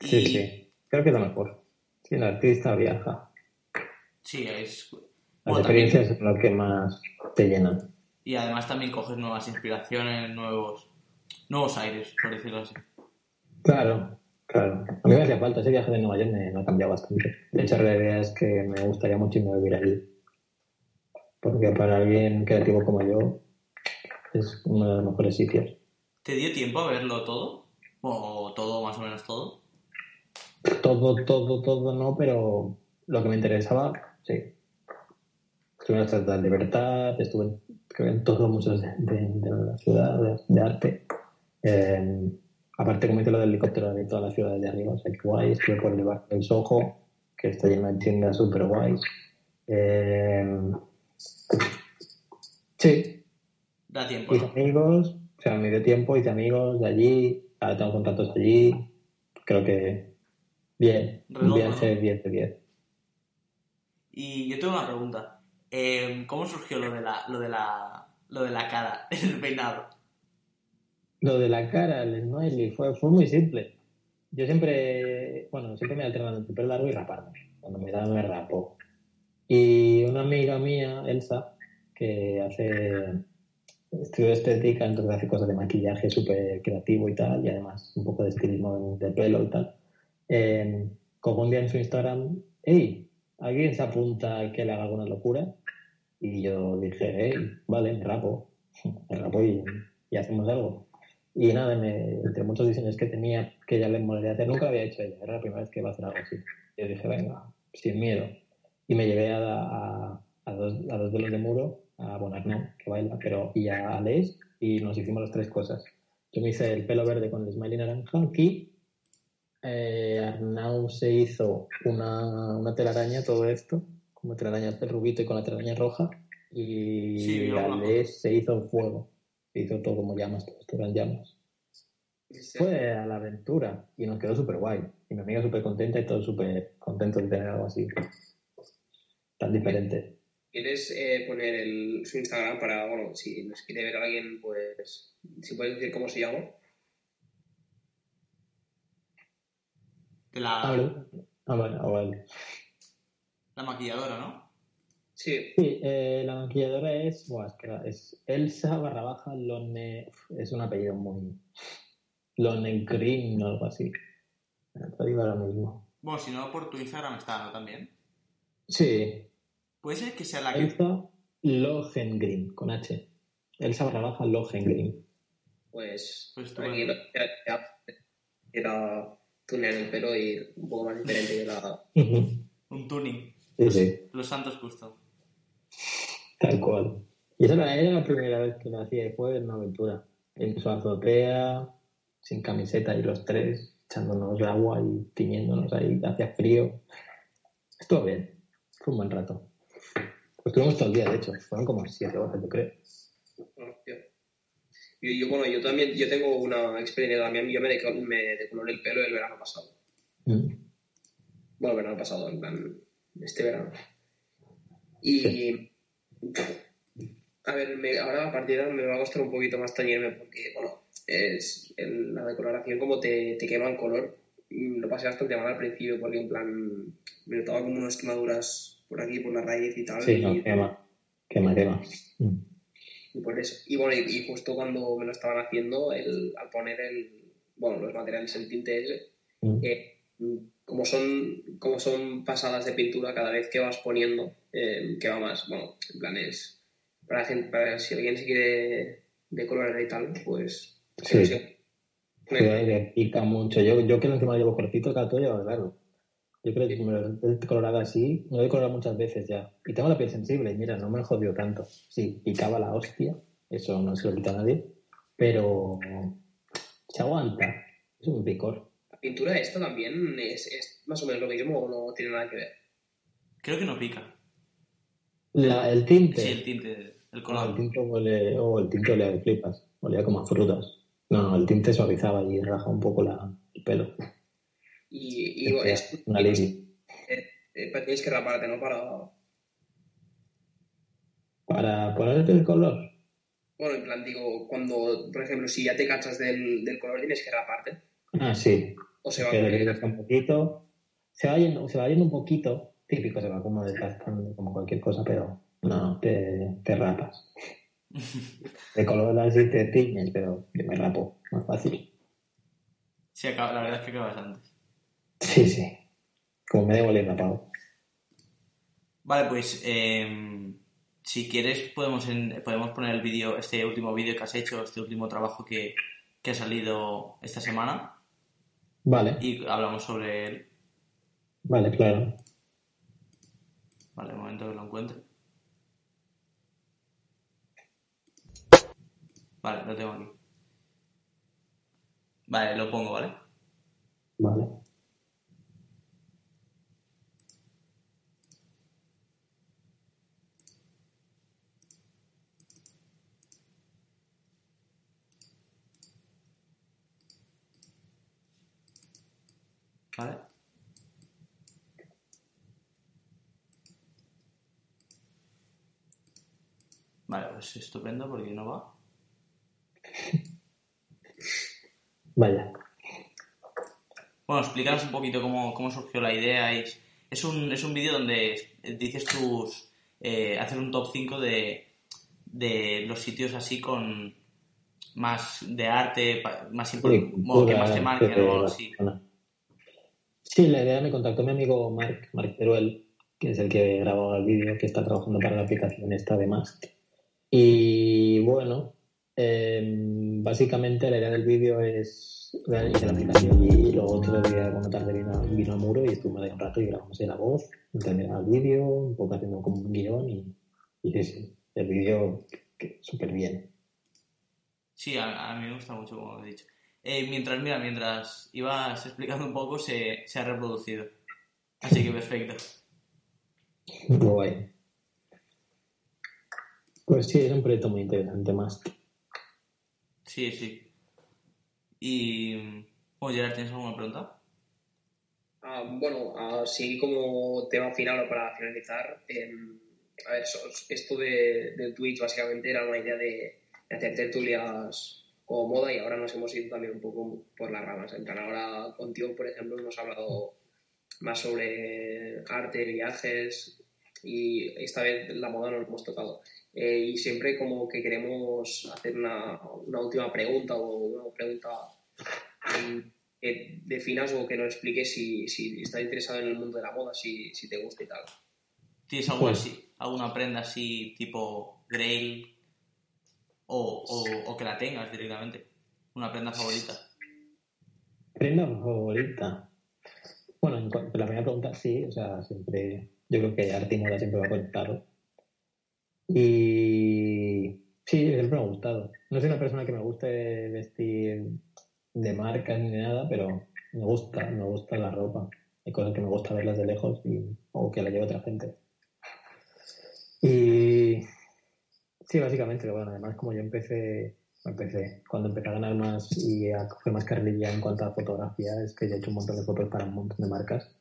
Sí, Y- sí, creo que es lo mejor. Si el artista viaja, Sí, es... las Bueno, también- experiencias son lo que más te llenan. y además también coges nuevas inspiraciones, nuevos, nuevos aires, por decirlo así. Claro, claro. A mí me hacía falta. Ese viaje de Nueva York me, me ha cambiado bastante. De hecho, la idea es que me gustaría mucho irme a vivir allí. Porque para alguien creativo como yo, es uno de los mejores sitios. ¿Te dio tiempo a verlo todo? O todo, más o menos todo. Todo, todo, todo no, pero lo que me interesaba, sí. Estuve en la Estatua de Libertad, estuve en, creo que en todos los museos de, de- de la ciudad de, de arte. Eh, aparte, como hice lo del helicóptero de todas las ciudades de arriba, o sea, que guay. Estuve por el barrio del Soho, que está lleno de tiendas súper guays. Eh, sí, Da tiempo, hice ¿no? amigos, o sea, me dio tiempo, hice amigos de allí, ahora tengo contactos allí. Creo que bien, un viaje ¿no? 10 de 10. Y yo tengo una pregunta. Eh, ¿Cómo surgió lo de la, lo de la, lo de la cara, el peinado? Lo de la cara, el smiley, fue, fue muy simple. Yo siempre, bueno, siempre me he alternado entre pelo largo y raparme. Cuando me da, me rapo. Y una amiga mía, Elsa, que hace estudio estética, entonces hace cosas de maquillaje súper creativo y tal, y además un poco de estilismo de pelo y tal. Eh, cogió un día en su Instagram, hey, ¿alguien se apunta a que le haga alguna locura? Y yo dije, hey, vale, me rapo, me rapo y hacemos algo. Y nada, me, entre muchos diseños que tenía, que ya le molaría hacer, nunca lo había hecho ella, era la primera vez que iba a hacer algo así. Yo dije, venga, sin miedo. Y me llevé a, a, a dos, a dos de los de muro, a Bonarno, que baila, pero, y a Les, y nos hicimos las tres cosas. Yo me hice el pelo verde con el smiley naranja aquí. Eh, Arnau se hizo una, una telaraña, todo esto, como telaraña rubito y con la telaraña roja. Y Sí, Les se hizo fuego. Hizo todo como llamas, todo esto eran llamas. Fue a la aventura y nos quedó súper guay. Y mi amiga súper contenta y todos súper contentos de tener algo así. Tan diferente. ¿Quieres eh, poner el, su Instagram para, bueno, si nos quiere ver alguien, pues, si puedes decir cómo se llama? De la, Ah, ah, bueno, ah, vale. la maquilladora, ¿no? Sí, Sí, eh, la maquilladora es, buah, es, que era- es Elsa barra baja Lone, es un apellido muy Lone Green o algo así. Te digo ahora mismo. Bueno, si no, por tu Instagram está, ¿no? También. Sí, Puede ser que sea la que... Elsa Lohengrin, con H. Elsa barra baja Lohengrin. pues, Pues quien no- era, tunear el pelo y un poco más diferente que la... Un tuning. Sí, sí, Los santos justo. Tal cual. Y esa era, la primera vez que lo hacía y fue en una aventura. En su azotea, sin camiseta y los tres, echándonos agua y tiñéndonos ahí, hacía frío. Estuvo bien, fue un buen rato. Pues estuvimos todo el día, de hecho, fueron como siete horas, yo creo. Hostia. Y yo, bueno, yo también, yo tengo una experiencia también, yo me, deco- me decoloré el pelo el verano pasado. Mm. Bueno, el verano pasado, en plan, este verano. Y, a ver, me- ahora a partir de ahora me va a costar un poquito más tañirme porque, bueno, es el- la decoloración como te, te quema el color. Y Lo pasé bastante mal al principio porque, en plan, me notaba como unas quemaduras por aquí, por la raíz y tal. Sí, y, no, quema, quema, quema. Mm. y por eso. Y bueno, y, y justo cuando me lo estaban haciendo, el, al poner el, bueno, los materiales, el tinte ese, Mm. eh, como son como son pasadas de pintura cada vez que vas poniendo eh, que va más bueno en plan es para, gente, para si alguien se quiere decolorar y tal pues Sí. sí. Sí, que pica mucho. Yo, yo que encima lo llevo cortito, cada todo largo. Yo creo que me lo he colorado así, me lo he colorado muchas veces ya. Y tengo la piel sensible, y mira, no me he jodido tanto. Sí, picaba la hostia, eso no se lo quita a nadie, pero se aguanta. Es un picor. la pintura esta también es, es más o menos lo mismo o no tiene nada que ver Creo que no pica. La- el tinte. Sí, el tinte, el el color. tinte huele, o el tinte olía de flipas, olía como a frutas. No, no, el tinte suavizaba y raja un poco la, el pelo. y, y es, un alivio. eh, eh, tienes que raparte no para Para ponerte el color, bueno en plan digo cuando por ejemplo si ya te cachas del, del color tienes que raparte ah, sí, o se va a un poquito, se va yendo, se va yendo un poquito, típico, se va como desgastando como cualquier cosa, pero no, te, te rapas. De color así te tiñes, pero yo me rapo, más fácil. Sí, acaba- la verdad es que acabas antes. Sí, sí, como me debo el rapado. Vale, pues em, si quieres podemos, en- podemos poner el vídeo, este último vídeo que has hecho, este último trabajo que, que ha salido esta semana Vale, y hablamos sobre él. vale, claro. Vale, momento que lo encuentre. Vale, lo tengo aquí. Vale, lo pongo, ¿vale? Vale. Vale. Vale, pues estupendo porque no va. Vaya. Bueno, explícanos un poquito cómo, cómo surgió la idea. Es, es un, es un vídeo donde dices tus... Eh, hacer un top 5 de, de los sitios así con más de arte, más Sí, importante, bueno, que más te marquen o algo así. Sí, la idea me contactó mi amigo Marc, Marc Teruel, que es el que grabó el vídeo, que está trabajando para la aplicación esta de Mast. Y bueno, Em, básicamente la idea del vídeo es hice la aplicación y luego otro día cuando tarde vino, vino al muro y estuvimos ahí un rato y grabamos ahí la voz, terminaba el vídeo, un poco haciendo como un guion y, y sí, sí, el vídeo súper bien. Sí, a, mí me gusta mucho, como he dicho. Eh, mientras, mira, mientras ibas explicando un poco, se, se ha reproducido. Así que perfecto. Muy guay. Pues sí, es un proyecto muy interesante más. Sí, sí. Y. Oye, Gerard, ¿tienes alguna pregunta? Ah, bueno, así como tema final o para finalizar, em, a ver, esto de, de, Twitch básicamente era una idea de, hacer tertulias como moda y ahora nos hemos ido también un poco por las ramas. En ahora contigo, por ejemplo, hemos hablado más sobre arte, viajes y esta vez la moda no lo hemos tocado. Eh, y siempre como que queremos hacer una, una última pregunta o una pregunta que definas o que nos expliques si, si estás interesado en el mundo de la moda, si, si te gusta y tal. ¿Tienes algo pues así, alguna prenda así tipo Grail o, o, o, que la tengas directamente? ¿Una prenda favorita? Prenda favorita. Bueno, en cuanto a la primera pregunta, sí, o sea, siempre, yo creo que moda siempre va conectado. Y sí, siempre me ha gustado. No soy una persona que me guste vestir de marca ni nada, pero me gusta, me gusta la ropa. Hay cosas que me gusta verlas de lejos y, o que la lleve otra gente. Y sí, básicamente, bueno, además como yo empecé, empecé, cuando empecé a ganar más y a coger más carrilla en cuanto a fotografía, es que ya he hecho un montón de fotos para un montón de marcas.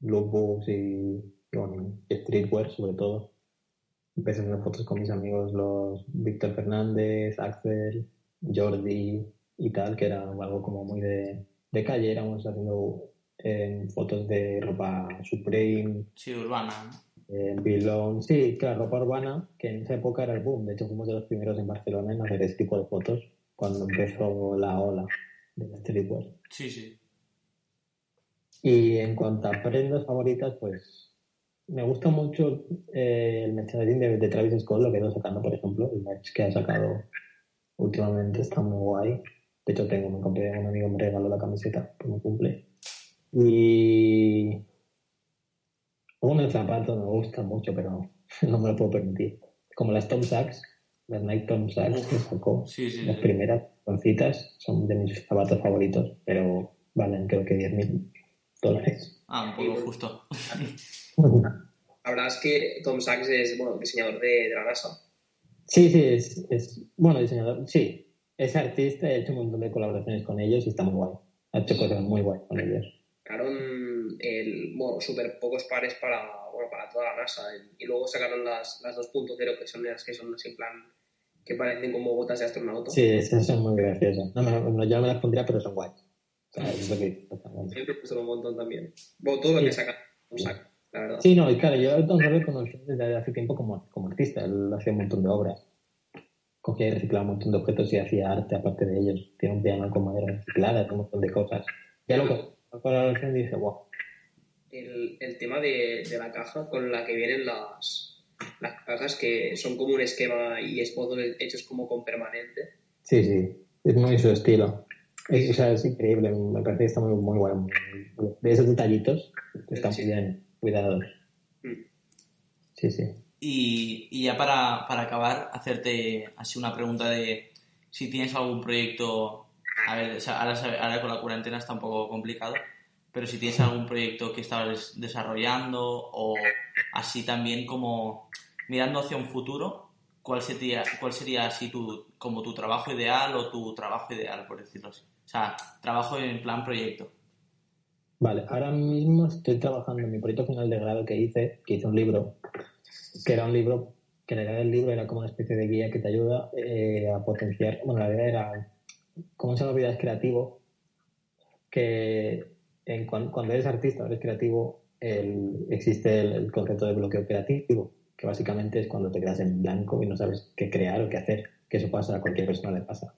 Lookbooks y, y streetwear sobre todo empecé a hacer fotos con mis amigos, los Víctor Fernández, Axel, Jordi y tal, que era algo como muy de, de calle, éramos haciendo eh, fotos de ropa Supreme. Sí, urbana. Eh, sí, claro, ropa urbana, que en esa época era el boom. De hecho, fuimos de los primeros en Barcelona en hacer ese tipo de fotos cuando empezó la ola de streetwear. Sí, sí. Y en cuanto a prendas favoritas, pues me gusta mucho eh, el merchandising de, Travis Scott, lo que está sacando, por ejemplo, el merch que ha sacado últimamente está muy guay. De hecho, tengo, me compré, un amigo me regaló la camiseta por mi cumple. Y un zapato me gusta mucho, pero no me lo puedo permitir. Como las Tom Sachs, las Nike Tom Sachs que sacó, las primeras concitas, son de mis zapatos favoritos, pero valen creo que 10.000 dólares. Ah, un poco justo. La verdad es que Tom Sachs es bueno, diseñador de, la NASA. Sí, sí, es, es, bueno, diseñador, sí. Es artista, he hecho un montón de colaboraciones con ellos y está muy guay. Ha hecho cosas muy guay con ellos. Sacaron el, bueno, súper pocos pares para, bueno, para toda la NASA. Y luego sacaron las, las 2.0, que son las que son así en plan que parecen como botas de astronauta. Sí, esas son muy graciosas. No, no, yo no me las pondría, pero son guay. O sea, es lo que... Siempre un montón también. Bueno, todo lo que saca un saco. Sí, no, y claro, yo a Don lo conocí desde hace tiempo como, como artista, él hacía un montón de obras. Cogía y reciclaba un montón de objetos y hacía arte aparte de ellos. Tiene un piano con madera reciclada, un montón de cosas. Ya lo que con la wow. El, el tema de, de, la caja con la que vienen las, las cajas que son como un esquema y es hechos como con permanente. Sí, sí, es muy su estilo. Es, o sea, es increíble, me parece que está muy, muy bueno. De esos detallitos, está muy bien cuidados. Mm. Sí, sí. Y, y ya para, para, acabar, hacerte así una pregunta de si tienes algún proyecto, a ver, ahora, ahora, con la cuarentena está un poco complicado, pero si tienes algún proyecto que estabas desarrollando o así también como mirando hacia un futuro, ¿cuál sería, cuál sería así tu, como tu trabajo ideal o tu trabajo ideal, por decirlo así? O sea, trabajo en plan proyecto. Vale, ahora mismo estoy trabajando en mi proyecto final de grado que hice, que hice un libro, que era un libro, que la idea del libro era como una especie de guía que te ayuda eh, a potenciar, bueno, la idea era, como se llama es creativo, que en, cuando, eres artista, eres creativo, existe el, concepto de bloqueo creativo, que básicamente es cuando te quedas en blanco y no sabes qué crear o qué hacer, que eso pasa a cualquier persona le pasa.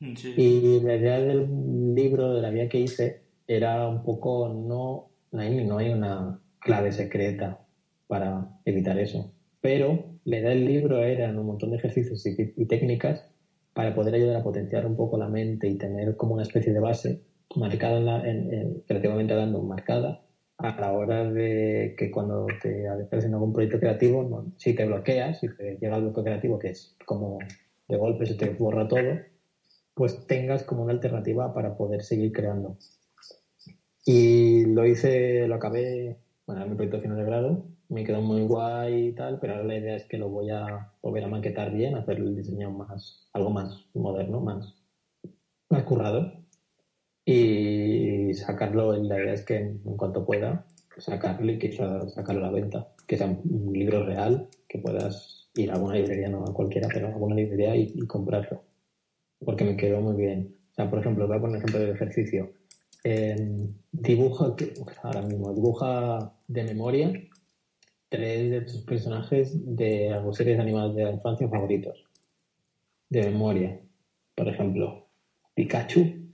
Mm, y la idea del libro, de la guía que hice, era un poco, no, no hay, no hay una clave secreta para evitar eso, pero la idea del libro eran un montón de ejercicios y, técnicas para poder ayudar a potenciar un poco la mente y tener como una especie de base marcada, en creativamente hablando, marcada a la hora de que cuando te adentres en algún proyecto creativo, si te bloqueas, si te llega al bloqueo creativo, que es como de golpe se te borra todo, pues tengas como una alternativa para poder seguir creando. Y lo hice, lo acabé, bueno, en mi proyecto final de grado, me quedó muy guay y tal, pero ahora la idea es que lo voy a volver a maquetar bien, hacer el diseño más, algo más moderno, más, más currado. Y sacarlo, la idea es que en, cuanto pueda, sacarlo y quizá sacarlo a la venta, que sea un libro real, que puedas ir a alguna librería, no a cualquiera, pero a alguna librería y, comprarlo, porque me quedó muy bien. O sea, por ejemplo, voy a poner ejemplo de ejercicio. dibuja, ahora mismo, dibuja de memoria tres de tus personajes de algo series animadas de la infancia favoritos. De memoria. Por ejemplo, Pikachu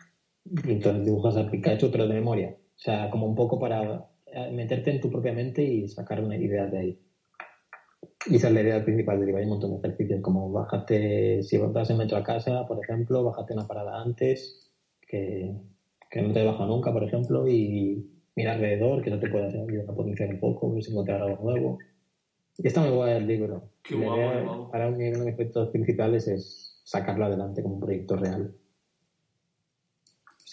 entonces dibujas a Pikachu, pero de memoria. O sea, como un poco para eh, meterte en tu propia mente y sacar una idea de ahí. Y esa es la idea principal de Hay un montón de ejercicios, como bájate, si vas en metro a casa, por ejemplo, bájate una parada antes, que, que no te baja nunca, por ejemplo, y mira alrededor, que no te a potenciar un poco, ver si encontrar algo nuevo. Y está muy guay el libro. Qué guapo, Para mí uno de mis efectos principales es sacarlo adelante como un proyecto real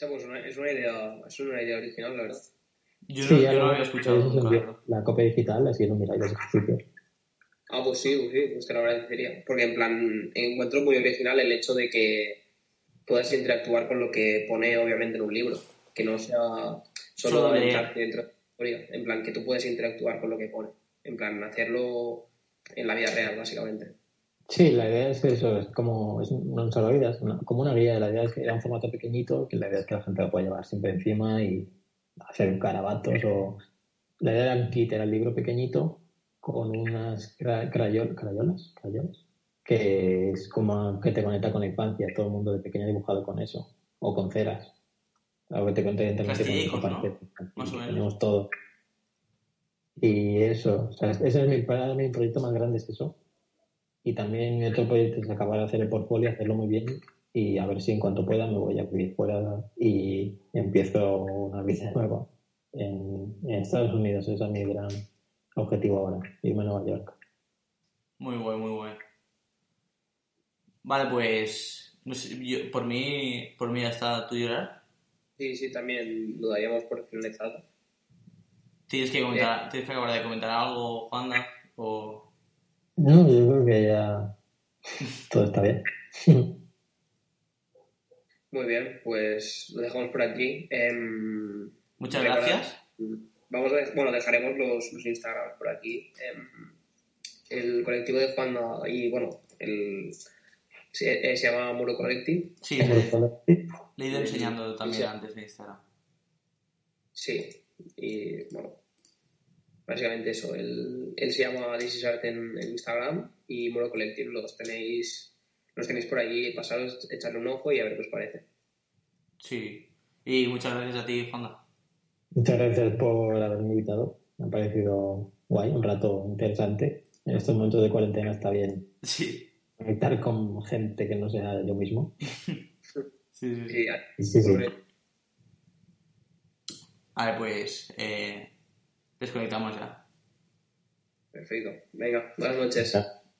pues es una idea, es una idea original, la verdad. Yo no, ya lo, había escuchado La copia digital, así lo miráis los ejercicios. Ah, pues sí, pues sí, pues te lo agradecería. Porque en plan, encuentro muy original el hecho de que puedas interactuar con lo que pone obviamente en un libro. Que no sea solo, solo dentro de la historia. En plan, que tú puedes interactuar con lo que pone. En plan, hacerlo en la vida real, básicamente. Sí, la idea es que eso, es como, es un salvavidas, como una guía. La idea es que era un formato pequeñito, que la idea es que la gente lo pueda llevar siempre encima y hacer carabatos o... La idea era un kit, era el libro pequeñito con unas crayolas, crayolas, que es como que te conecta con la infancia. Todo el mundo de pequeño ha dibujado con eso, o con ceras. Algo que te internet con ¿no? Tenemos todo. Y eso, o sea, ese es mi, para mi proyecto más grande, es eso y también mi otro proyecto es acabar de hacer el portfolio, hacerlo muy bien y a ver si en cuanto pueda me voy a vivir fuera y empiezo una vida nueva en, Estados Unidos. Ese es mi gran objetivo ahora, irme a Nueva York. Muy bueno, muy bueno. Vale, pues por mí por mí ya está tu llorar. Sí, sí, también lo daríamos por finalizado. ¿Tienes que, comentar, ¿Tienes que acabar de comentar algo, Juanda? O... No, yo creo que ya todo está bien. Muy bien, pues lo dejamos por aquí. Em, Muchas gracias. Vamos a, bueno, dejaremos los, los Instagrams por aquí. Em, el colectivo de Juan y bueno, el, se, eh, se llama Muro Collective. Sí, le, he ido enseñando también antes de Instagram. Sí, y bueno, básicamente eso. Él, él se llama This Art en, Instagram y Muro Collective los tenéis, los tenéis por allí, pasaros, echarle un ojo y a ver qué os parece. Sí, y muchas gracias a ti, Fonda. Muchas gracias por haberme invitado. Me ha parecido guay, un rato interesante. En estos momentos de cuarentena está bien. Sí. Conectar con gente que no sea yo mismo. sí, sí. sí, sí, sí. A ver, pues eh, desconectamos ya. Perfecto. Venga, buenas noches.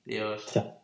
Adiós. Chao.